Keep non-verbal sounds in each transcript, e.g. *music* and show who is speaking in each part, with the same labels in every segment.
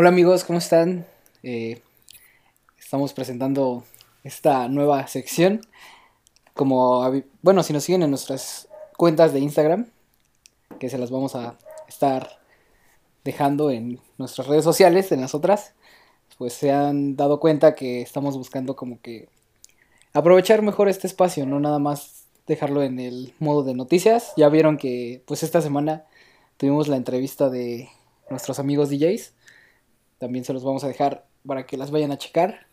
Speaker 1: Hola amigos, ¿cómo están? Eh, estamos presentando esta nueva sección. Como, bueno, si nos siguen en nuestras cuentas de Instagram, que se las vamos a estar dejando en nuestras redes sociales, en las otras, pues se han dado cuenta que estamos buscando como que aprovechar mejor este espacio, no nada más dejarlo en el modo de noticias. Ya vieron que pues esta semana tuvimos la entrevista de nuestros amigos DJs también se los vamos a dejar para que las vayan a checar.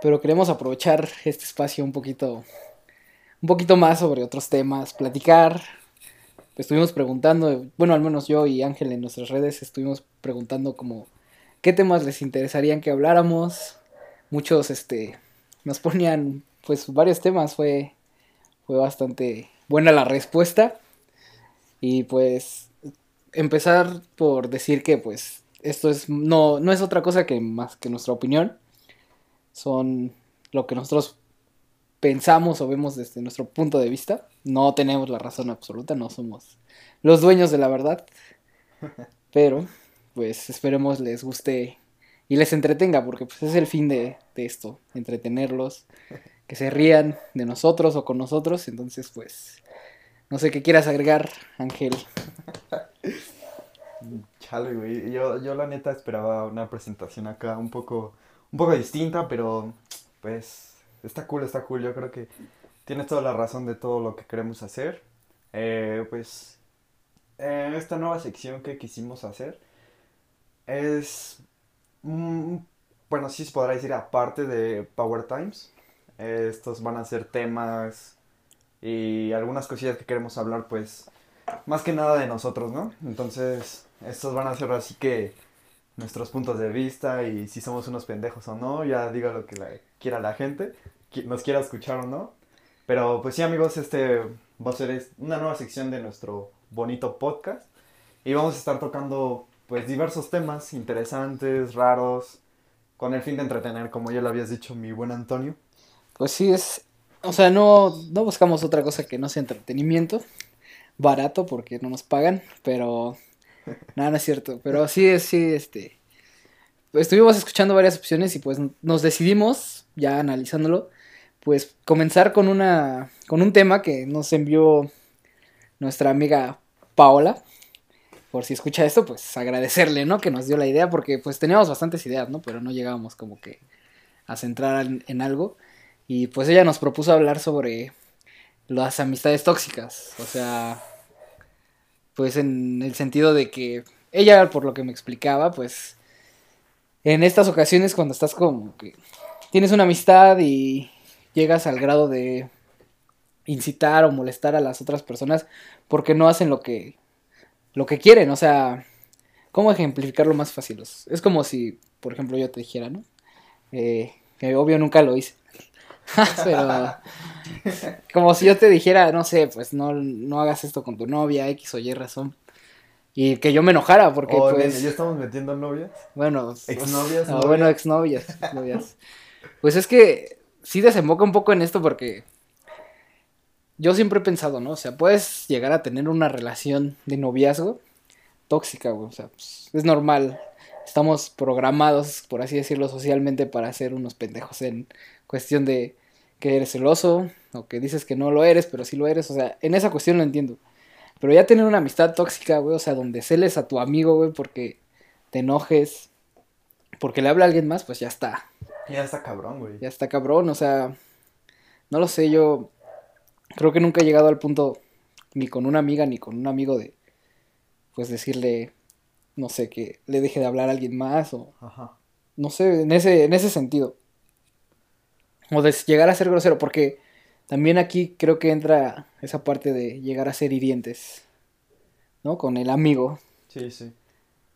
Speaker 1: Pero queremos aprovechar este espacio un poquito, un poquito más sobre otros temas, platicar. Estuvimos preguntando, bueno, al menos yo y Ángel en nuestras redes estuvimos preguntando como qué temas les interesarían que habláramos. Muchos este nos ponían pues varios temas, fue fue bastante buena la respuesta. Y pues empezar por decir que pues esto es no, no es otra cosa que más que nuestra opinión. Son lo que nosotros pensamos o vemos desde nuestro punto de vista. No tenemos la razón absoluta, no somos los dueños de la verdad. *laughs* Pero, pues esperemos les guste y les entretenga, porque pues, es el fin de, de esto, entretenerlos, *laughs* que se rían de nosotros o con nosotros. Entonces, pues, no sé qué quieras agregar, Ángel. *laughs*
Speaker 2: Chale, güey. Yo, yo la neta esperaba una presentación acá un poco, un poco distinta, pero pues está cool, está cool. Yo creo que tienes toda la razón de todo lo que queremos hacer. Eh, pues en esta nueva sección que quisimos hacer es, bueno, sí se podrá decir aparte de Power Times. estos van a ser temas y algunas cosillas que queremos hablar, pues más que nada de nosotros, ¿no? Entonces, estos van a ser así que nuestros puntos de vista y si somos unos pendejos o no, ya diga lo que quiera la gente, nos quiera escuchar o no. Pero pues sí amigos, este va a ser una nueva sección de nuestro bonito podcast y vamos a estar tocando pues diversos temas interesantes, raros, con el fin de entretener, como ya lo habías dicho mi buen Antonio.
Speaker 1: Pues sí, es, o sea, no, no buscamos otra cosa que no sea entretenimiento, barato porque no nos pagan, pero no, no es cierto, pero sí, sí, este, estuvimos escuchando varias opciones y pues nos decidimos, ya analizándolo, pues comenzar con una, con un tema que nos envió nuestra amiga Paola. Por si escucha esto, pues agradecerle, ¿no? Que nos dio la idea, porque pues teníamos bastantes ideas, ¿no? Pero no llegábamos como que a centrar en algo. Y pues ella nos propuso hablar sobre las amistades tóxicas. O sea, pues en el sentido de que ella, por lo que me explicaba, pues en estas ocasiones cuando estás como que tienes una amistad y llegas al grado de incitar o molestar a las otras personas porque no hacen lo que lo que quieren, o sea, ¿cómo ejemplificarlo más fácil? Es como si, por ejemplo, yo te dijera, ¿no? Eh, que obvio nunca lo hice. *laughs* Pero como si yo te dijera, no sé, pues no, no hagas esto con tu novia, X o Y razón. Y que yo me enojara, porque
Speaker 2: oh,
Speaker 1: pues.
Speaker 2: ¿Ya estamos metiendo novias?
Speaker 1: Bueno,
Speaker 2: exnovias.
Speaker 1: No, bueno, exnovias, novias. Pues es que sí desemboca un poco en esto porque yo siempre he pensado, ¿no? O sea, puedes llegar a tener una relación de noviazgo tóxica, güey. O sea, pues, es normal. Estamos programados, por así decirlo, socialmente para ser unos pendejos en cuestión de que eres celoso o que dices que no lo eres, pero sí lo eres. O sea, en esa cuestión lo entiendo. Pero ya tener una amistad tóxica, güey, o sea, donde celes a tu amigo, güey, porque te enojes, porque le habla a alguien más, pues ya está.
Speaker 2: Ya está cabrón, güey.
Speaker 1: Ya está cabrón, o sea, no lo sé, yo creo que nunca he llegado al punto, ni con una amiga, ni con un amigo de, pues decirle, no sé, que le deje de hablar a alguien más o... Ajá. No sé, en ese, en ese sentido. O de llegar a ser grosero, porque también aquí creo que entra esa parte de llegar a ser hirientes, ¿no? Con el amigo.
Speaker 2: Sí, sí.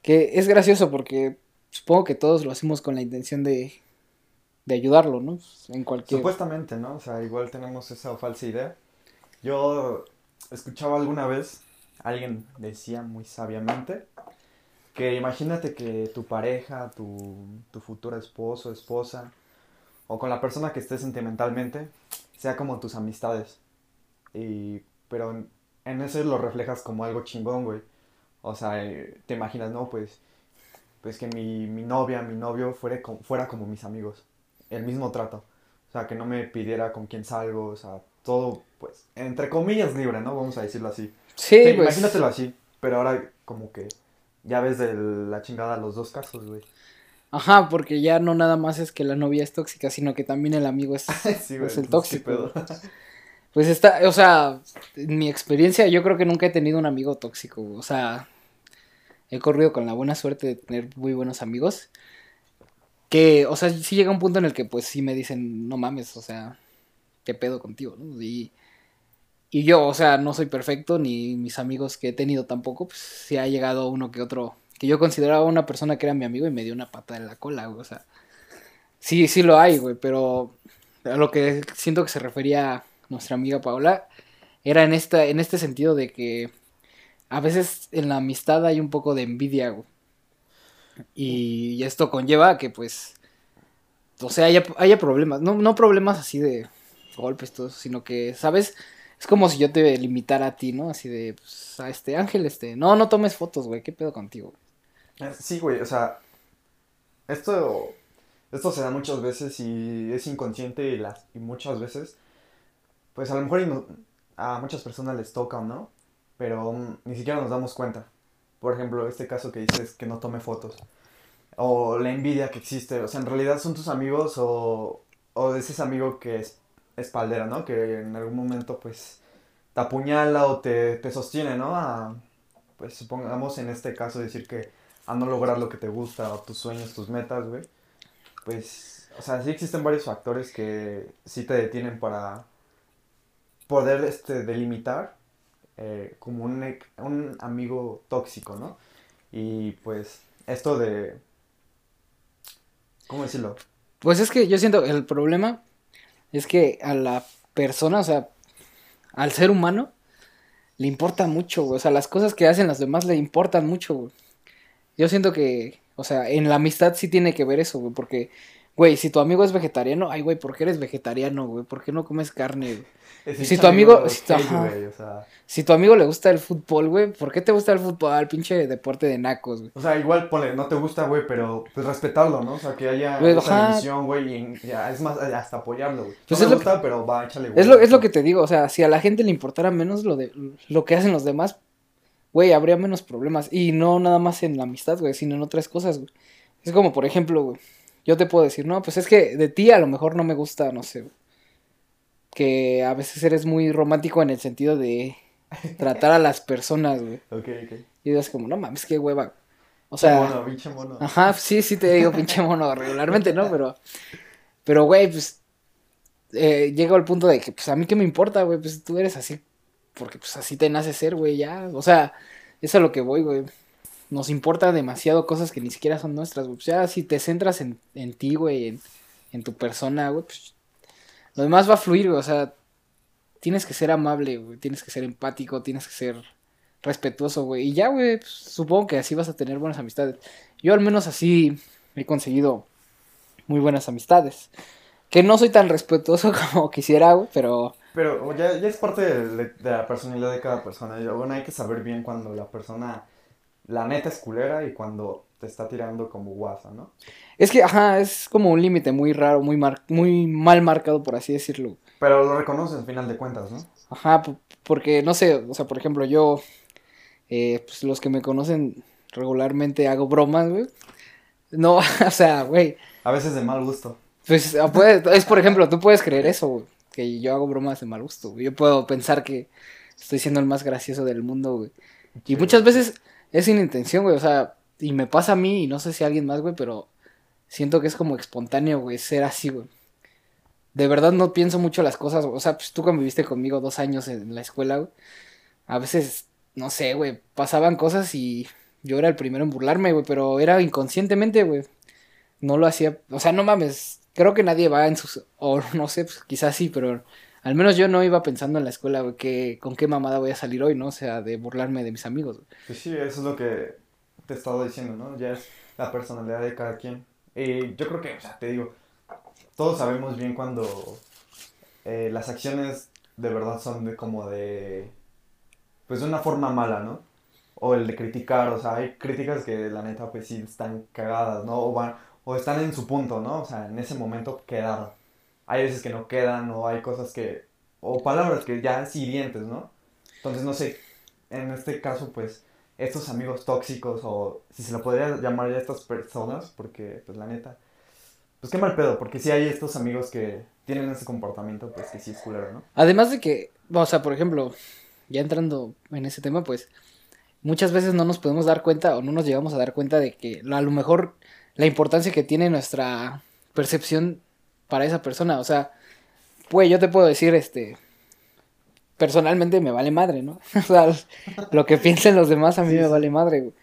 Speaker 1: Que es gracioso porque supongo que todos lo hacemos con la intención de, de ayudarlo, ¿no?
Speaker 2: En cualquier... Supuestamente, ¿no? O sea, igual tenemos esa falsa idea. Yo escuchaba alguna vez, alguien decía muy sabiamente, que imagínate que tu pareja, tu, tu futura esposo, esposa, o con la persona que estés sentimentalmente, sea como tus amistades. Y, pero en, en eso lo reflejas como algo chingón, güey. O sea, eh, te imaginas, no, pues, pues que mi, mi novia, mi novio fuera, fuera como mis amigos. El mismo trato. O sea, que no me pidiera con quién salgo, o sea, todo, pues, entre comillas libre, ¿no? Vamos a decirlo así.
Speaker 1: Sí,
Speaker 2: Sí,
Speaker 1: pues.
Speaker 2: imagínatelo así, pero ahora como que ya ves de la chingada los dos casos, güey.
Speaker 1: Ajá, porque ya no nada más es que la novia es tóxica, sino que también el amigo es, *laughs*
Speaker 2: sí,
Speaker 1: es el tóxico. *laughs* Pues está, o sea, en mi experiencia yo creo que nunca he tenido un amigo tóxico, o sea, he corrido con la buena suerte de tener muy buenos amigos, que, o sea, sí llega un punto en el que pues sí me dicen, no mames, o sea, qué pedo contigo, ¿no? Y, y yo, o sea, no soy perfecto, ni mis amigos que he tenido tampoco, pues sí ha llegado uno que otro, que yo consideraba una persona que era mi amigo y me dio una pata en la cola, güey, o sea, sí, sí lo hay, güey, pero a lo que siento que se refería nuestra amiga Paola era en esta en este sentido de que a veces en la amistad hay un poco de envidia güey. y, esto conlleva a que pues o sea haya, haya problemas no, no problemas así de golpes todo eso, sino que sabes es como si yo te limitara a ti no así de pues, a este Ángel este no no tomes fotos güey qué pedo contigo
Speaker 2: Sí, güey, o sea, esto, esto se da muchas veces y es inconsciente y, las, y muchas veces, pues a lo mejor a muchas personas les toca, ¿no? Pero ni siquiera nos damos cuenta. Por ejemplo, este caso que dices que no tome fotos. O la envidia que existe. O sea, en realidad son tus amigos o, o es ese amigo que es espaldera, ¿no? Que en algún momento pues te apuñala o te, te sostiene, ¿no? A, pues supongamos en este caso decir que a no lograr lo que te gusta o tus sueños, tus metas, güey. Pues, o sea, sí existen varios factores que sí te detienen para poder este, delimitar eh, como un, un amigo tóxico, ¿no? Y pues esto de... ¿Cómo decirlo?
Speaker 1: pues es que yo siento el problema es que a la persona o sea al ser humano le importa mucho, güey. O sea, las cosas que hacen las demás le importan mucho, güey. Yo siento que, o sea, en la amistad sí tiene que ver eso, güey. Porque, güey, si tu amigo es vegetariano, ay, güey, ¿por qué eres vegetariano, güey? ¿Por qué no comes carne, güey?
Speaker 2: Es
Speaker 1: si tu amigo- si tu-
Speaker 2: güey, o sea...
Speaker 1: Si tu amigo le gusta el fútbol, güey, ¿por qué te gusta el fútbol? Pinche deporte de nacos, güey.
Speaker 2: O sea, igual, ponle, no te gusta, güey, pero pues respetarlo, ¿no? O sea, que haya
Speaker 1: Güey,
Speaker 2: esa güey, y ya, es más, hasta apoyarlo, güey.
Speaker 1: Pues
Speaker 2: no me
Speaker 1: lo que-
Speaker 2: gusta, pero va, échale,
Speaker 1: Es lo, es lo que te digo, o sea, si a la gente le importara menos lo de lo que hacen los demás, güey, habría menos problemas. Y no nada más en la amistad, güey, sino en otras cosas, güey. Es como, por ejemplo, güey, yo te puedo decir, no, pues es que de ti a lo mejor no me gusta, no sé, güey, que a veces eres muy romántico en el sentido de *laughs* tratar a las personas, güey.
Speaker 2: Ok, ok.
Speaker 1: Y es como, no mames, qué hueva. O
Speaker 2: O
Speaker 1: sea,
Speaker 2: mono, pinche mono.
Speaker 1: Ajá, sí, sí te digo pinche mono *laughs* regularmente, ¿no? Pero, pero, güey, pues, eh, llego al punto de que, pues, a mí qué me importa, güey, pues tú eres así, porque, pues, así te nace ser, güey, ya. O sea, es a lo que voy, güey. Nos importa demasiado cosas que ni siquiera son nuestras, güey. Pues ya, si te centras en, en ti, güey, en, en tu persona, güey, pues, lo demás va a fluir, güey, o sea, tienes que ser amable, güey, tienes que ser empático, tienes que ser respetuoso, güey. Y ya, güey, pues, supongo que así vas a tener buenas amistades. Yo al menos así he conseguido muy buenas amistades. Que no soy tan respetuoso *laughs* como quisiera, güey, pero...
Speaker 2: Pero ya, ya es parte de, de la personalidad de cada persona. Y, Bueno, hay que saber bien cuando la persona, la neta es culera y cuando te está tirando como guasa, ¿no?
Speaker 1: Es que, ajá, es como un límite muy raro, muy, mar- muy mal marcado, por así decirlo.
Speaker 2: Pero lo reconoces al final de cuentas, ¿no?
Speaker 1: Ajá, po- porque, no sé, o sea, por ejemplo, yo, eh, pues los que me conocen regularmente hago bromas, güey. No, *laughs* o sea, güey,
Speaker 2: A veces de mal gusto.
Speaker 1: Pues ah, puede- es por ejemplo, tú puedes creer eso, güey, que yo hago bromas de mal gusto. güey. Yo puedo pensar que estoy siendo el más gracioso del mundo, güey. Y muchas veces es sin intención, güey, o sea, y me pasa a mí y no sé si a alguien más, güey, pero siento que es como espontáneo, güey, ser así, güey. De verdad no pienso mucho las cosas, güey. o sea, pues tú conviviste conmigo dos años en la escuela, güey. A veces, no sé, güey, pasaban cosas y yo era el primero en burlarme, güey, pero era inconscientemente, güey no lo hacía, o sea, no mames, creo que nadie va en sus, o no sé, pues quizás sí, pero al menos yo no iba pensando en la escuela, que con qué mamada voy a salir hoy, ¿no? O sea, de burlarme de mis amigos. güey.
Speaker 2: Pues sí, eso es lo que te he estado diciendo, ¿no? Ya es la personalidad de cada quien. Y yo creo que, o sea, te digo, todos sabemos bien cuando eh, las acciones de verdad son de como de, pues de una forma mala, ¿no? o el de criticar, o sea, hay críticas que la neta pues sí están cagadas, ¿no? O, van, o están en su punto, ¿no? O sea, en ese momento quedaron. Hay veces que no quedan o hay cosas que, o palabras que ya es hirientes, ¿no? Entonces, no sé, en este caso pues estos amigos tóxicos o si se lo podría llamar ya estas personas, porque pues la neta, pues qué mal pedo, porque si hay estos amigos que tienen ese comportamiento, pues que sí es culero, ¿no?
Speaker 1: Además de que, o sea, por ejemplo, ya entrando en ese tema, pues muchas veces no nos podemos dar cuenta o no nos llegamos a dar cuenta de que a lo mejor la importancia que tiene nuestra percepción para esa persona, o sea, pues yo te puedo decir, este, personalmente me vale madre, ¿no? *laughs* o sea, lo que piensen los demás a mí me vale madre, güey.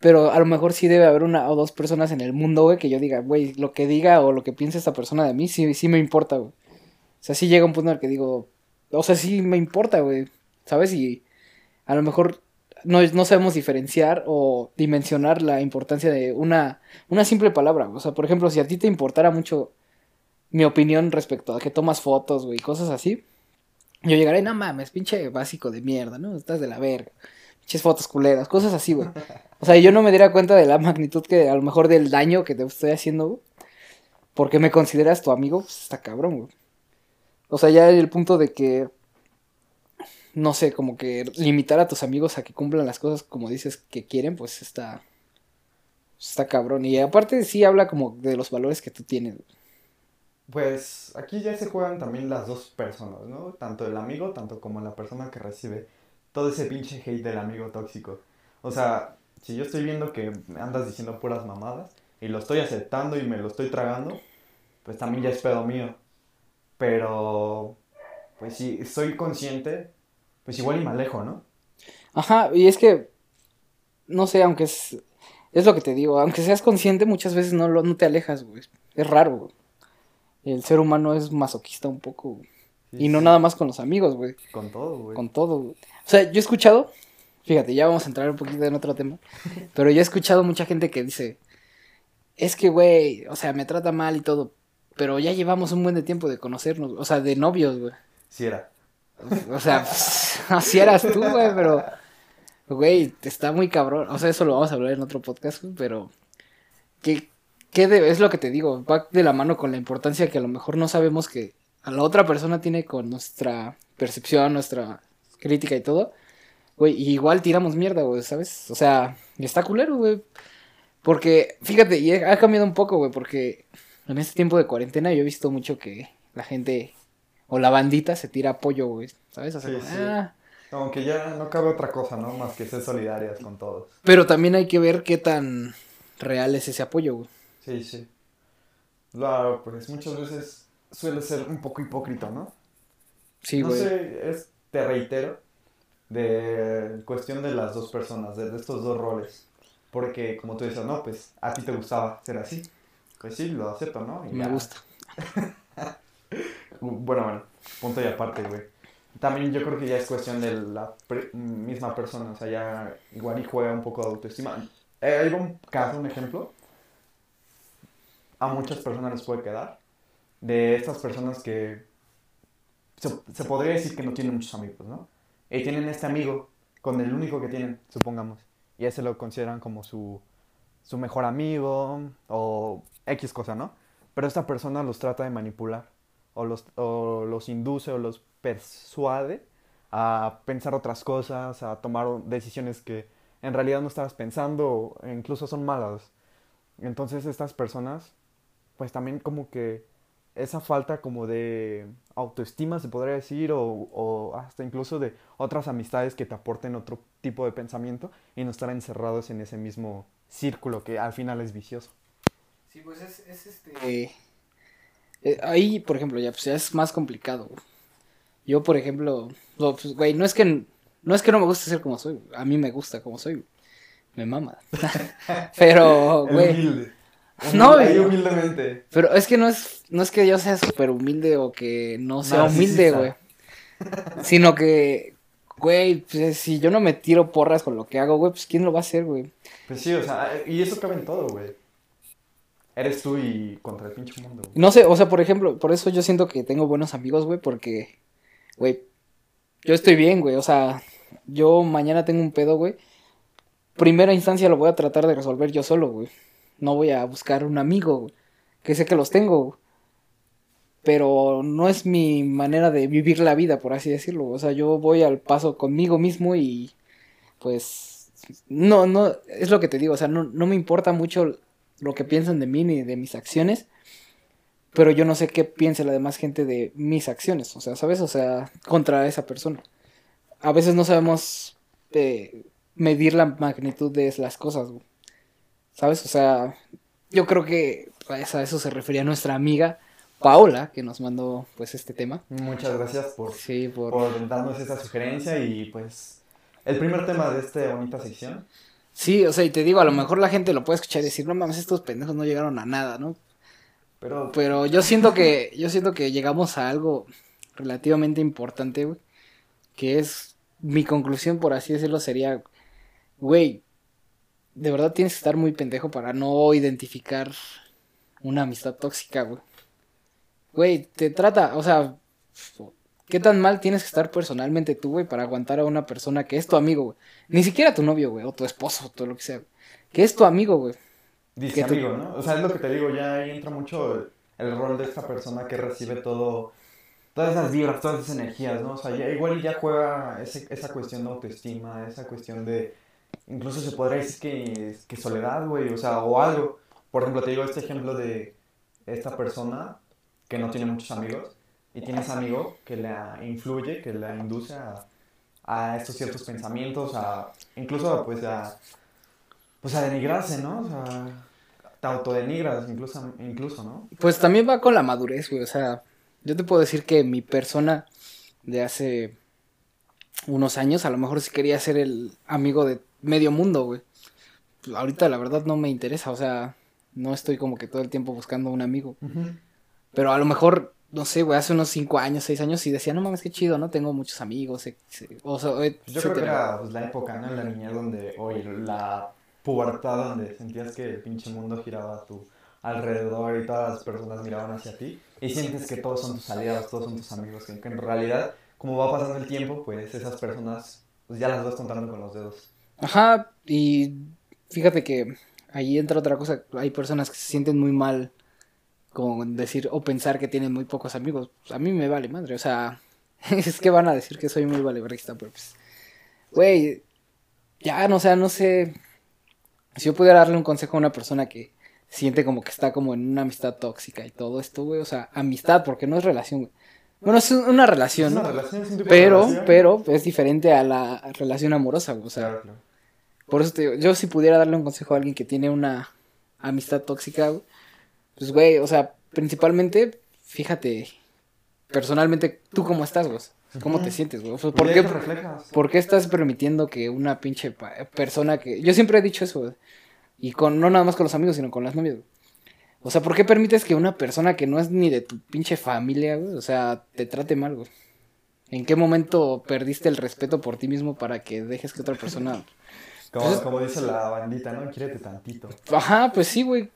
Speaker 1: Pero a lo mejor sí debe haber una o dos personas en el mundo, güey, que yo diga, güey, lo que diga o lo que piense esta persona de mí, sí, sí me importa, güey. O sea, sí llega un punto en el que digo, o sea, sí me importa, güey, ¿sabes? Y a lo mejor no, no sabemos diferenciar o dimensionar la importancia de una, una simple palabra. O sea, por ejemplo, si a ti te importara mucho mi opinión respecto a que tomas fotos, güey, cosas así, yo llegaré, no mames, pinche básico de mierda, ¿no? Estás de la verga. Pinches fotos culeras, cosas así, güey. O sea, yo no me diera cuenta de la magnitud que a lo mejor del daño que te estoy haciendo, güey. Porque me consideras tu amigo, pues está cabrón, güey. O sea, ya el punto de que, no sé, como que limitar a tus amigos a que cumplan las cosas como dices que quieren, pues está, está cabrón. Y aparte sí habla como de los valores que tú tienes.
Speaker 2: Pues aquí ya se juegan también las dos personas, ¿no? Tanto el amigo, tanto como la persona que recibe todo ese pinche hate del amigo tóxico. O sea, si yo estoy viendo que andas diciendo puras mamadas y lo estoy aceptando y me lo estoy tragando, pues también ya es pedo mío. Pero, pues si soy consciente, pues igual y me alejo, ¿no?
Speaker 1: Ajá, y es que, no sé, aunque es, es lo que te digo, aunque seas consciente, muchas veces no, lo, no te alejas, güey. Es raro, güey el ser humano es masoquista un poco, güey. y no nada más con los amigos, güey.
Speaker 2: Con todo, güey.
Speaker 1: Con todo, güey. O sea, yo he escuchado, fíjate, ya vamos a entrar un poquito en otro tema, *laughs* pero yo he escuchado mucha gente que dice, es que, güey, o sea, me trata mal y todo, pero ya llevamos un buen de tiempo de conocernos, o sea, de novios, güey.
Speaker 2: Sí era.
Speaker 1: O sea, *laughs* así eras tú, güey, pero, güey, está muy cabrón. O sea, eso lo vamos a hablar en otro podcast, güey, pero, ¿qué, ¿qué es lo que te digo? Va de la mano con la importancia que a lo mejor no sabemos que a la otra persona tiene con nuestra percepción, nuestra crítica y todo. Güey, igual tiramos mierda, güey, ¿sabes? O sea, está culero, güey. Porque, fíjate, y ha cambiado un poco, güey, porque en este tiempo de cuarentena yo he visto mucho que la gente o la bandita se tira apoyo, güey, ¿sabes? O sea,
Speaker 2: sí, sí. Ah. Aunque ya no cabe otra cosa, ¿no? Más que ser solidarias con todos.
Speaker 1: Pero también hay que ver qué tan real es ese apoyo, güey.
Speaker 2: Sí, sí. Claro, pues muchas veces suele ser un poco hipócrita, ¿no?
Speaker 1: Sí,
Speaker 2: no
Speaker 1: güey.
Speaker 2: sé, es, te reitero, de cuestión de las dos personas, de, de estos dos roles. Porque, como tú dices, no, pues a ti te gustaba ser así. Pues sí, lo acepto, ¿no? Y
Speaker 1: Me
Speaker 2: ya.
Speaker 1: gusta. *laughs*
Speaker 2: Bueno, bueno, punto y aparte, güey. También yo creo que ya es cuestión de la pre- misma persona, o sea, ya igual y juega un poco de autoestima. Eh, hay un caso, un ejemplo, a muchas personas les puede quedar, de estas personas que se, se podría decir que no tienen muchos amigos, ¿no? Y tienen este amigo con el único que tienen, supongamos, y ese lo consideran como su, su mejor amigo o X cosa, ¿no? Pero esta persona los trata de manipular o los, o los induce o los persuade a pensar otras cosas, a tomar decisiones que en realidad no estabas pensando o incluso son malas. Entonces estas personas, pues también como que esa falta como de autoestima se podría decir o, o hasta incluso de otras amistades que te aporten otro tipo de pensamiento y no estar encerrados en ese mismo círculo que al final es vicioso.
Speaker 1: Sí, pues es, es este... eh, ahí, por ejemplo, ya, pues, ya es más complicado. güey. Yo, por ejemplo, no, pues, güey, no es que no es que no me guste ser como soy, güey. a mí me gusta como soy, güey. me mama. *laughs* pero, *laughs* güey,
Speaker 2: Humilde. *laughs*
Speaker 1: No, güey.
Speaker 2: humildemente.
Speaker 1: pero es que no es no es que yo sea súper humilde o que no sea
Speaker 2: Narcisista.
Speaker 1: humilde, güey. Sino que, güey, pues, si yo no me tiro porras con lo que hago, güey, pues quién lo va a hacer, güey.
Speaker 2: Pues sí, o sea, y eso cabe en todo, güey. Eres tú y contra el pinche mundo.
Speaker 1: No sé, o sea, por ejemplo, por eso yo siento que tengo buenos amigos, güey, porque, güey, yo estoy bien, güey, o sea, yo mañana tengo un pedo, güey, primera instancia lo voy a tratar de resolver yo solo, güey. No voy a buscar un amigo, güey, que sé que los tengo. Pero no es mi manera de vivir la vida, por así decirlo. O sea, yo voy al paso conmigo mismo y pues no, no, es lo que te digo, o sea, no, no me importa mucho lo que piensan de mí ni de mis acciones, pero yo no sé qué piensa la demás gente de mis acciones, o sea, ¿sabes? O sea, contra esa persona. A veces no sabemos eh, medir la magnitud de las cosas, ¿sabes? O sea, yo creo que pues, a eso se refería nuestra amiga Paola, que nos mandó pues este tema.
Speaker 2: Muchas gracias por, por... por darnos esa sugerencia y pues el primer tema de esta bonita sección.
Speaker 1: Sí, o sea, y te digo, a lo mejor la gente lo puede escuchar y decir, no mames, estos pendejos no llegaron a nada, ¿no? Pero, pero yo siento que, yo siento que llegamos a algo relativamente importante, güey. Que es, mi conclusión, por así decirlo, sería, güey, de verdad tienes que estar muy pendejo para no identificar una amistad tóxica, güey. Güey, te trata, o sea, ¿qué tan mal tienes que estar personalmente tú, güey, para aguantar a una persona que es tu amigo, güey? Ni siquiera tu novio, güey, o tu esposo, o todo lo que sea, Que es tu amigo, güey.
Speaker 2: Dice amigo, ¿no? O sea, es lo que te digo, ya ahí entra mucho el, rol de esta persona que recibe todo, todas esas vibras, todas esas energías, ¿no? O sea, ya, igual ya juega esa cuestión de autoestima, esa cuestión de, incluso se podría decir que, que soledad, güey, o sea, o algo. Por ejemplo, te digo este ejemplo de esta persona que no tiene muchos amigos y tiene ese amigo que la influye, que la induce a, a estos ciertos pensamientos, a incluso pues a, pues a denigrarse, ¿no? O sea, te autodenigras incluso, incluso, ¿no?
Speaker 1: Pues también va con la madurez, güey. O sea, yo te puedo decir que mi persona de hace unos años a lo mejor sí quería ser el amigo de medio mundo, güey. Pues, ahorita la verdad no me interesa, o sea, no estoy como que todo el tiempo buscando un amigo. Pero a lo mejor, no sé, güey, hace unos cinco años, seis años y decía, no mames, qué chido, ¿no? Tengo muchos amigos. o
Speaker 2: sea, pues yo creo que era pues, la época, ¿no? En la niñez donde, oye, la pubertad donde sentías que el pinche mundo giraba a tu alrededor y todas las personas miraban hacia ti y sientes que todos son tus aliados, todos son tus amigos, que, en realidad, como va pasando el tiempo, pues esas personas pues ya las vas contando con los dedos.
Speaker 1: Ajá, y fíjate que ahí entra otra cosa, hay personas que se sienten muy mal con decir o pensar que tienen muy pocos amigos. A mí me vale madre, o sea, *laughs* es que van a decir que soy muy valeverista, pero pues, güey, ya, no, o sea, no sé, si yo pudiera darle un consejo a una persona que siente como que está como en una amistad tóxica y todo esto, güey, o sea, amistad, porque no es relación, güey. Bueno, es una relación, es una relación es un pero, pero es diferente a la relación amorosa, güey, o sea. Por eso te digo, yo si pudiera darle un consejo a alguien que tiene una amistad tóxica, güey, pues, güey, o sea, principalmente, fíjate, personalmente, ¿tú cómo estás, güey? ¿Cómo te sientes, güey? ¿por, qué, ¿Por qué estás permitiendo que una pinche persona que... Yo siempre he dicho eso, güey. Y con, no nada más con los amigos, sino con las novias, güey. O sea, ¿por qué permites que una persona que no es ni de tu pinche familia, güey, o sea, te trate mal, güey? ¿En qué momento perdiste el respeto por ti mismo para que dejes que otra persona... *laughs*
Speaker 2: como, pues como dice la bandita, ¿no? Quírete tantito.
Speaker 1: Ajá, pues sí, güey.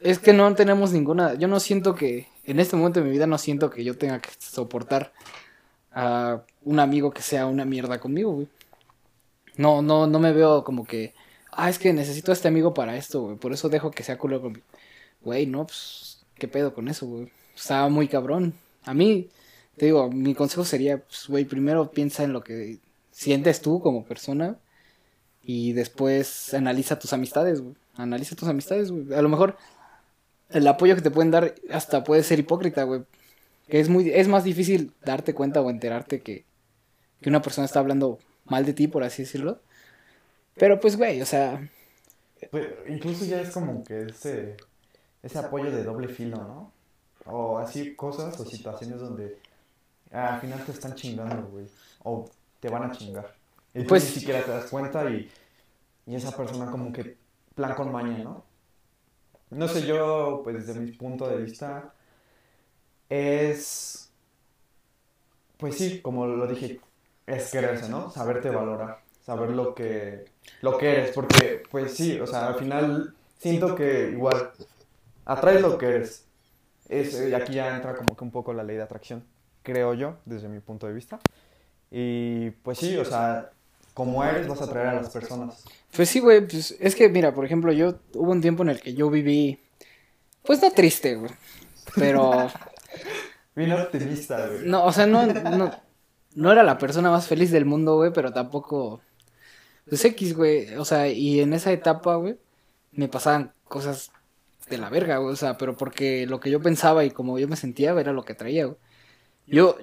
Speaker 1: Es que no tenemos ninguna... Yo no siento que... En este momento de mi vida no siento que yo tenga que soportar a un amigo que sea una mierda conmigo, güey. No, no, no me veo como que, ah, es que necesito a este amigo para esto, güey. Por eso dejo que sea culo conmigo. Güey, no, pues, ¿qué pedo con eso, güey? Estaba muy cabrón. A mí, te digo, mi consejo sería, pues, güey, primero piensa en lo que sientes tú como persona y después analiza tus amistades, güey. Analiza tus amistades, güey. A lo mejor el apoyo que te pueden dar hasta puede ser hipócrita, güey. Que es muy, es más difícil darte cuenta o enterarte que, que una persona está hablando mal de ti, por así decirlo. Pero pues, güey, o sea...
Speaker 2: Pues, incluso ya es como que ese, ese apoyo de doble filo, ¿no? O así cosas o situaciones donde al final te están chingando, güey. O te van a chingar. Y pues ni siquiera te das cuenta y, y esa persona como que plan con maña, ¿no? No sé, yo, pues desde mi punto de vista, es, pues sí, como lo dije, es quererse, ¿no? Saberte valorar, saber lo que, lo que eres, porque, pues sí, o sea, al final siento que igual atraes lo que eres. Es, y aquí ya entra como que un poco la ley de atracción, creo yo, desde mi punto de vista. Y pues sí, o sea, como eres vas a atraer a las personas.
Speaker 1: Pues sí, güey, pues es que mira, por ejemplo, yo hubo un tiempo en el que yo viví, pues no triste, güey, pero... *laughs*
Speaker 2: Bien optimista, güey.
Speaker 1: No, o sea, no, no, no era la persona más feliz del mundo, güey, pero tampoco... Pues X, güey, o sea, y en esa etapa, güey, me pasaban cosas de la verga, güey, o sea, pero porque lo que yo pensaba y como yo me sentía era lo que traía, güey. Yo,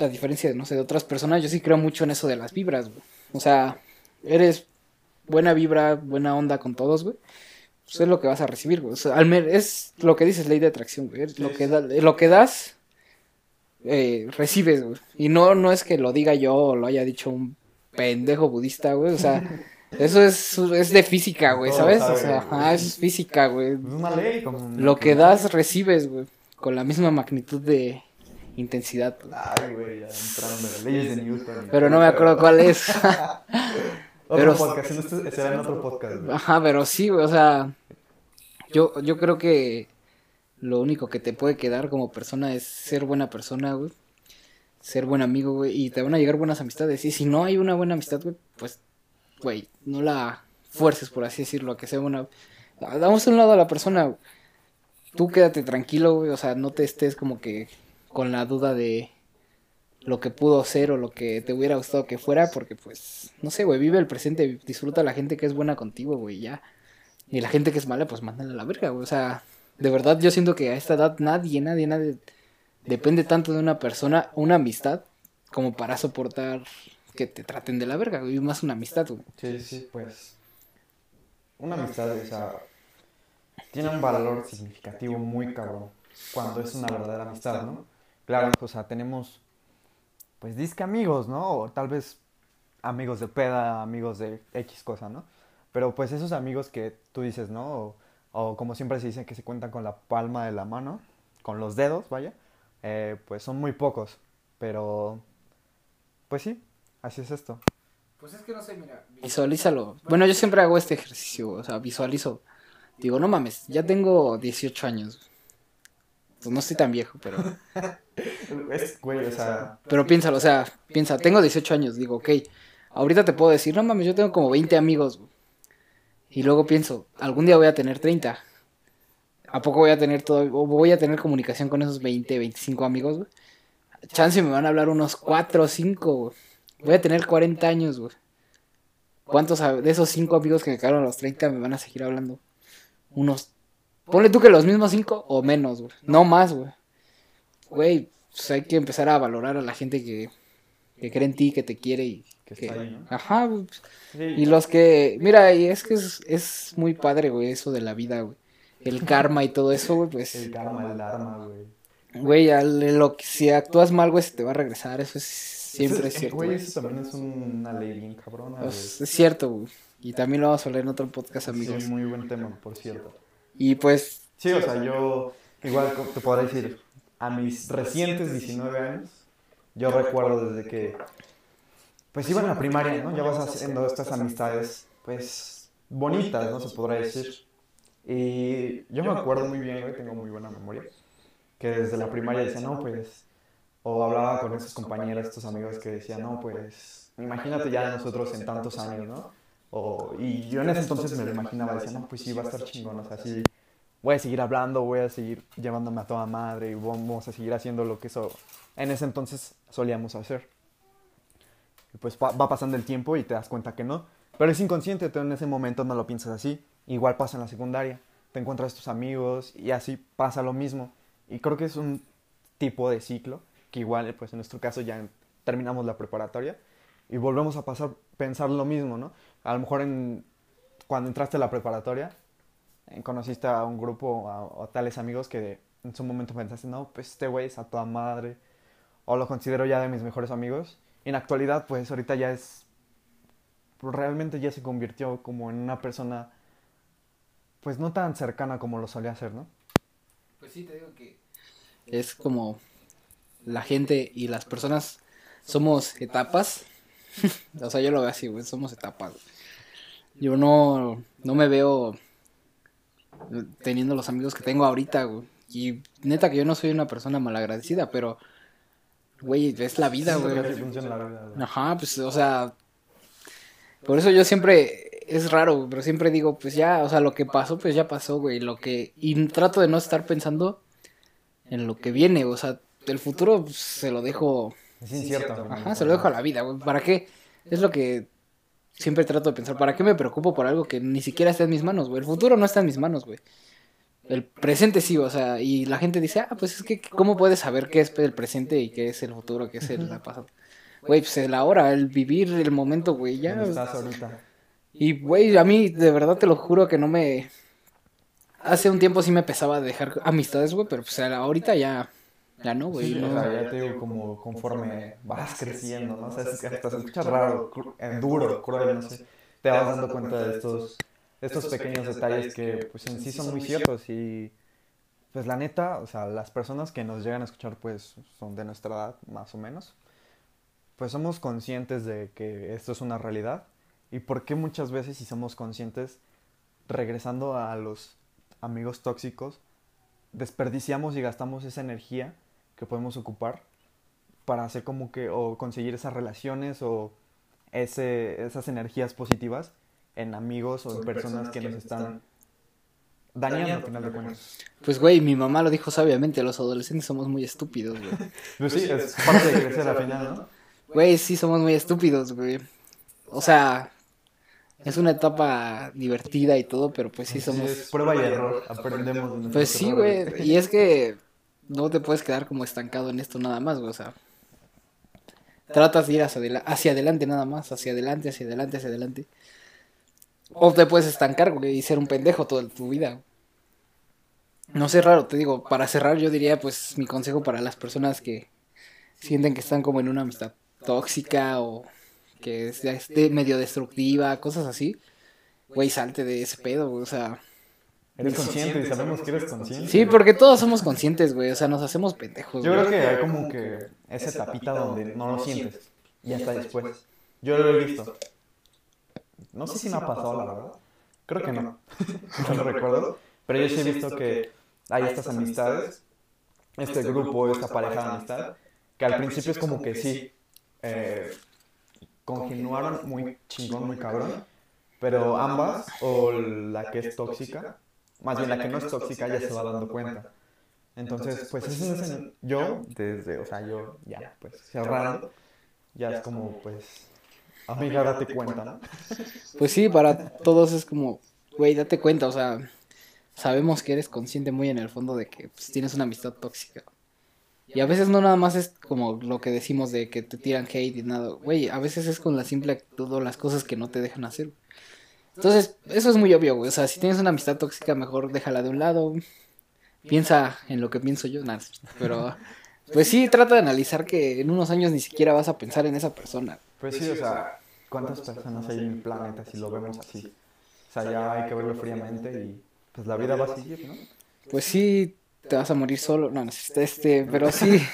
Speaker 1: a diferencia, no sé, de otras personas, yo sí creo mucho en eso de las vibras, güey. O sea, eres buena vibra, buena onda con todos, güey. Pues es lo que vas a recibir, güey. O sea, al es lo que dices, ley de atracción, güey. Lo, que da- lo que das, eh, recibes, güey. Y no, no es que lo diga yo o lo haya dicho un pendejo budista, güey. O sea, *laughs* eso es, es de física, güey, ¿sabes? O sea, ajá, es física, güey.
Speaker 2: Es una ley. Como...
Speaker 1: Lo que das, recibes, güey. Con la misma magnitud de intensidad.
Speaker 2: Ay, güey, ya entraron de las leyes de Newton.
Speaker 1: Pero no me acuerdo cuál es. *laughs*
Speaker 2: Otro *laughs*
Speaker 1: pero-
Speaker 2: podcast, en este será en otro podcast. güey.
Speaker 1: Ajá, pero sí, güey, o sea, yo, yo creo que lo único que te puede quedar como persona es ser buena persona, güey. Ser buen amigo, güey, y te van a llegar buenas amistades. Y si no hay una buena amistad, güey, pues, güey, no la fuerces, por así decirlo, a que sea una... Damos a un lado a la persona, güey. Tú quédate tranquilo, güey, o sea, no te estés como que con la duda de lo que pudo ser o lo que te hubiera gustado que fuera, porque pues, no sé, güey, vive el presente, disfruta la gente que es buena contigo, güey, ya. Y la gente que es mala, pues mándala a la verga, güey. O sea, de verdad yo siento que a esta edad nadie, nadie, nadie depende tanto de una persona, una amistad, como para soportar que te traten de la verga, güey. Más una amistad, güey.
Speaker 2: Sí, sí, pues. Una amistad, o sea, tiene un valor significativo muy cabrón cuando es una verdadera amistad, ¿no? Claro, o sea, tenemos, pues, disque amigos, ¿no? O tal vez amigos de peda, amigos de X cosa, ¿no? Pero pues esos amigos que tú dices, ¿no? O, o como siempre se dice que se cuentan con la palma de la mano, con los dedos, vaya, eh, pues son muy pocos. Pero, pues sí, así es esto.
Speaker 1: Pues es que no sé, mira. Visualízalo. Bueno, yo siempre hago este ejercicio, o sea, visualizo. Digo, no mames, ya tengo 18 años. Pues no estoy tan viejo, pero. *laughs*
Speaker 2: Es, güey, o sea,
Speaker 1: Pero piénsalo, o sea, piensa, tengo 18 años, digo, ok, ahorita te puedo decir, no mames, yo tengo como 20 amigos. Y luego pienso, algún día voy a tener 30. ¿A poco voy a tener todo, o voy a tener comunicación con esos 20, 25 amigos, güey? Chance me van a hablar unos 4 o 5, güey. Voy a tener 40 años, güey. ¿Cuántos de esos 5 amigos que me quedaron a los 30 me van a seguir hablando? Unos... Ponle tú que los mismos 5 o menos, güey. No más, güey. Güey, pues hay que empezar a valorar a la gente que, que cree en ti, que te quiere y
Speaker 2: Que
Speaker 1: que...
Speaker 2: está ahí, ¿no?
Speaker 1: Ajá, güey. pues,
Speaker 2: sí,
Speaker 1: Y los que... Mira, y es que es, es muy padre, güey, eso de la vida, güey. El karma y todo eso, güey, pues...
Speaker 2: el karma, el dharma, güey.
Speaker 1: Güey, al- lo que, si actúas mal, güey, se te va a regresar. Eso es siempre es cierto.
Speaker 2: Güey, eso también es una ley bien cabrona, güey.
Speaker 1: Pues, es cierto, güey. Y también lo vamos a hablar en otro podcast, amigos.
Speaker 2: Sí, muy buen tema, por cierto.
Speaker 1: Y pues,
Speaker 2: Sí, o sea, yo igual te podré decir, a mis recientes 19 años, yo recuerdo desde que, pues iba en la primaria, ¿no? Ya vas haciendo estas amistades, pues, bonitas, ¿no? Se podrá decir. Y yo me acuerdo muy bien, güey, tengo muy buena memoria, que desde la primaria decía, no, pues, o hablaba con esos compañeros, estos amigos que decían, no, pues, imagínate ya nosotros en tantos años, ¿no? O, y yo en ese entonces me lo imaginaba, decía, no, pues sí, va a estar chingón, o sea, sí, voy a seguir hablando, voy a seguir llevándome a toda madre y vamos a seguir haciendo lo que eso en ese entonces solíamos hacer. Y pues va, va pasando el tiempo y te das cuenta que no. Pero es inconsciente, tú en ese momento no lo piensas así. Igual pasa en la secundaria. Te encuentras tus amigos y así pasa lo mismo. Y creo que es un tipo de ciclo que igual, pues en nuestro caso ya terminamos la preparatoria y volvemos a pasar, pensar lo mismo, ¿no? A lo mejor en, cuando entraste a la preparatoria, eh, conociste a un grupo o a tales amigos que en su momento pensaste, no, pues este güey es a toda madre, o lo considero ya de mis mejores amigos. Y en actualidad, pues ahorita ya es, realmente ya se convirtió como en una persona, pues no tan cercana como lo solía ser, ¿no?
Speaker 1: Pues sí, te digo que es como la gente y las personas somos etapas. O sea, yo lo veo así, güey, somos etapas. Yo no, no me veo teniendo los amigos que tengo ahorita, güey. Y neta que yo no soy una persona malagradecida, pero, güey, es la vida, güey. Ajá, pues, o sea, Por eso yo siempre, es raro, pero siempre digo, pues ya, o sea, lo que pasó, pues ya pasó, güey. Lo que, y trato de no estar pensando en lo que viene, o sea, el futuro pues, se lo dejo,
Speaker 2: Es incierto.
Speaker 1: ajá, se lo dejo a la vida, güey. ¿Para qué? Es lo que siempre trato de pensar, ¿para qué me preocupo por algo que ni siquiera está en mis manos, güey? El futuro no está en mis manos, güey. El presente sí, o sea, y la gente dice, ah, pues es que, ¿cómo puedes saber qué es el presente y qué es el futuro, qué es el pasado? Güey, pues el ahora, el vivir el momento, güey, ya.
Speaker 2: ¿Dónde estás ahorita?
Speaker 1: Y, güey, a mí, de verdad te lo juro que no me... Hace un tiempo sí me pesaba dejar amistades, güey, pero pues ahorita ya, ya no, güey.
Speaker 2: Sí,
Speaker 1: no.
Speaker 2: o sea, ya te digo, como conforme vas creciendo, ¿no? O sea, es que hasta se escucha raro, cru- duro, cruel, no sé. Te vas dando cuenta de estos, de estos pequeños detalles que, pues, en sí son muy ciertos y, pues, la neta, o sea, las personas que nos llegan a escuchar, pues, son de nuestra edad, más o menos. Pues somos conscientes de que esto es una realidad y por qué muchas veces, si somos conscientes, regresando a los amigos tóxicos, desperdiciamos y gastamos esa energía que podemos ocupar para hacer como que o conseguir esas relaciones o ese, esas energías positivas en amigos o en personas que nos están dañando al final de cuentas.
Speaker 1: Pues, güey, mi mamá lo dijo sabiamente, los adolescentes somos muy estúpidos, güey. *laughs*
Speaker 2: Pues sí, es parte de crecer al final, ¿no?
Speaker 1: Güey, sí somos muy estúpidos, güey. O sea, es una etapa divertida y todo, pero pues sí somos...
Speaker 2: es prueba y error, aprendemos.
Speaker 1: Pues sí, güey. Y es que no te puedes quedar como estancado en esto nada más, güey. O sea, tratas de ir hacia, hacia adelante nada más, hacia adelante, hacia adelante, hacia adelante. O te puedes estancar, güey, y ser un pendejo toda tu vida. No sé, raro, te digo, para cerrar yo diría, pues, mi consejo para las personas que sienten que están como en una amistad tóxica o que es de- medio destructiva, cosas así. Güey, salte de ese pedo, güey, o sea...
Speaker 2: Eres consciente y sabemos que eres consciente.
Speaker 1: Sí, porque todos somos conscientes, güey. O sea, nos hacemos pendejos,
Speaker 2: Yo
Speaker 1: güey.
Speaker 2: creo que hay como que esa etapita donde no lo sientes y hasta después. Yo lo he visto. No sé si me ha pasado, la verdad. Creo que no. No *laughs* lo *laughs* recuerdo. Pero yo sí he visto que hay estas amistades, este grupo, esta pareja de amistad, que al principio es como que sí, eh, congeniaron muy chingón, muy cabrón, pero ambas, o la que es tóxica, más bien la que no es tóxica, ya se va dando cuenta. Entonces, pues ese es el- yo, desde, o sea, yo *laughs* ya, pues cerrando, ya es como, pues, *laughs* amiga, date cuenta, ¿no? *laughs*
Speaker 1: Pues sí, para todos es como, güey, date cuenta, o sea, sabemos que eres consciente muy en el fondo de que pues, tienes una amistad tóxica. Y a veces no nada más es como lo que decimos de que te tiran hate y nada, güey, a veces es con la simple actitud o las cosas que no te dejan hacer. Entonces, eso es muy obvio, güey, o sea, si tienes una amistad tóxica, mejor déjala de un lado, piensa en lo que pienso yo, nada, pero... Pues sí, trata de analizar que en unos años ni siquiera vas a pensar en esa persona.
Speaker 2: Pues sí, o sea, ¿cuántas personas hay en el planeta si lo vemos así? O sea, ya hay que verlo fríamente y pues la vida va a seguir, ¿no?
Speaker 1: Pues sí, te vas a morir solo. No, no, este, pero sí. *laughs*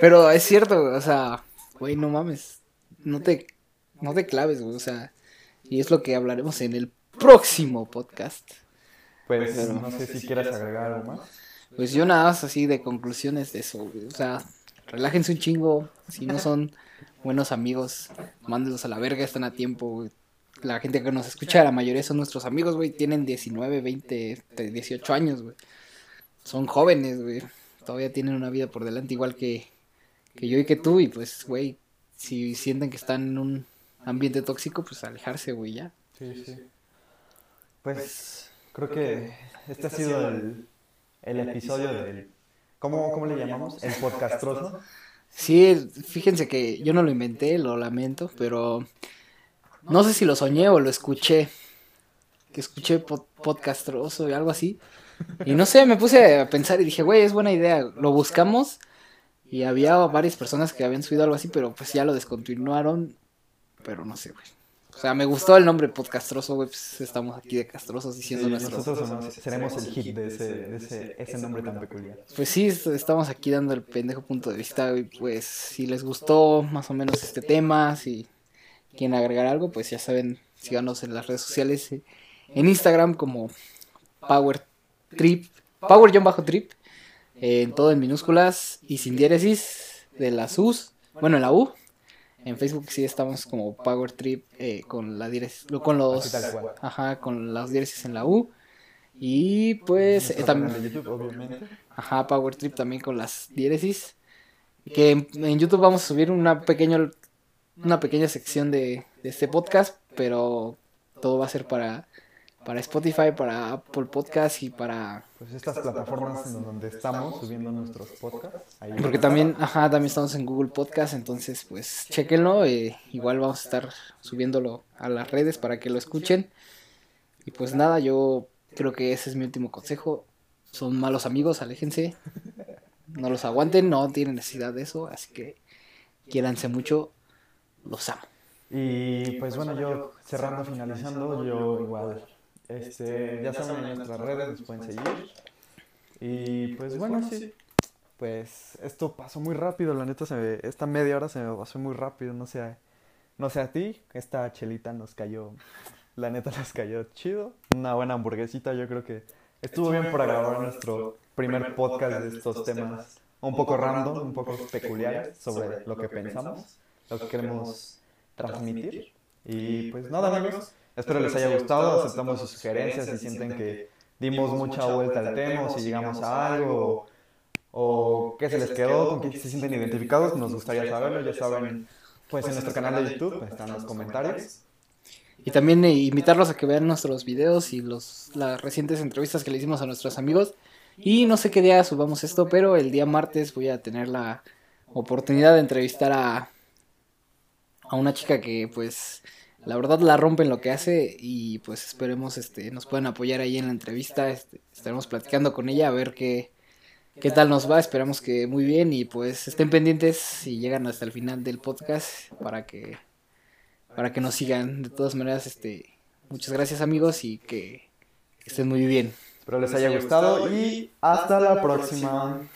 Speaker 1: Pero es cierto, o sea, güey, no mames. No te, no te claves, güey, o sea. Y es lo que hablaremos en el próximo podcast.
Speaker 2: Pues
Speaker 1: Pero-
Speaker 2: no sé si quieras agregar algo más.
Speaker 1: Pues yo nada más así de conclusiones de eso, güey. O sea, relájense un chingo. Si no son buenos amigos, mándenlos a la verga, están a tiempo, güey. La gente que nos escucha, la mayoría son nuestros amigos, güey. Tienen 19, 20, 18 años, güey. Son jóvenes, güey. Todavía tienen una vida por delante, igual que, que yo y que tú. Y pues, güey, si sienten que están en un ambiente tóxico, pues alejarse, güey, ya.
Speaker 2: Sí, sí. Pues creo que este ha sido el, el episodio del... ¿Cómo, ¿Cómo le llamamos? El podcastroso.
Speaker 1: Sí, fíjense que yo no lo inventé, lo lamento, pero no sé si lo soñé o lo escuché. Que escuché pod- podcastroso y algo así. Y no sé, me puse a pensar y dije, güey, es buena idea. Lo buscamos y había varias personas que habían subido algo así, pero pues ya lo descontinuaron. Pero no sé, güey. O sea, me gustó el nombre podcastroso, güey. Pues estamos aquí de castrosos
Speaker 2: Sí,
Speaker 1: diciendo nuestro.
Speaker 2: nosotros somos- seremos el hit de ese, de ese, ese nombre tan peculiar.
Speaker 1: Pues sí, est- estamos aquí dando el pendejo punto de vista, y pues si les gustó más o menos este tema, si quieren agregar algo, pues ya saben, síganos en las redes sociales, eh, en Instagram como Power Trip, Power-Trip, en todo en minúsculas y sin diéresis de las U's, bueno en la U, En Facebook sí estamos como Power Trip eh, con la con los, ajá, con las diéresis en la U. Y pues eh, también,
Speaker 2: YouTube,
Speaker 1: ajá, Power Trip también con las diéresis. Que en, en YouTube vamos a subir una pequeña, una pequeña sección de, de este podcast, pero todo va a ser para, para Spotify, para Apple Podcast y para
Speaker 2: Pues estas plataformas en donde estamos subiendo nuestros podcasts. ahí
Speaker 1: Porque también, ajá, también estamos en Google Podcast, entonces pues chequenlo, eh, igual vamos a estar subiéndolo a las redes para que lo escuchen. Y pues nada, yo creo que ese es mi último consejo. Son malos amigos, aléjense. No los aguanten, no tienen necesidad de eso, así que quiéranse mucho, los amo.
Speaker 2: Y pues bueno, yo cerrando, finalizando, yo igual, este, ya saben en nuestras redes, nos pueden seguir. Y pues bueno, sí, pues esto pasó muy rápido, la neta, se me- esta media hora se me pasó muy rápido, no sé, no sé a ti, esta chelita nos cayó, la neta nos cayó chido. Una buena hamburguesita, yo creo que estuvo bien para grabar nuestro primer podcast de estos temas un poco random, un poco peculiares sobre lo que pensamos, lo que queremos transmitir. Y pues nada, amigos, espero les haya gustado, aceptamos sus sugerencias si sienten que dimos mucha vuelta al tema o si llegamos a algo o, o qué se les quedó, con qué se sienten identificados, nos gustaría saberlo, ya saben, pues en nuestro canal de YouTube están los comentarios.
Speaker 1: Y también eh, invitarlos a que vean nuestros videos y los, las recientes entrevistas que le hicimos a nuestros amigos. Y no sé qué día subamos esto, pero el día martes voy a tener la oportunidad de entrevistar a, a una chica que pues la verdad la rompe en lo que hace y pues esperemos este nos puedan apoyar ahí en la entrevista. Este, estaremos platicando con ella a ver qué, qué tal nos va. Esperamos que muy bien y pues estén pendientes si llegan hasta el final del podcast para que para que nos sigan. De todas maneras, este, muchas gracias amigos y que, que estén muy bien.
Speaker 2: Espero les haya gustado y hasta la próxima.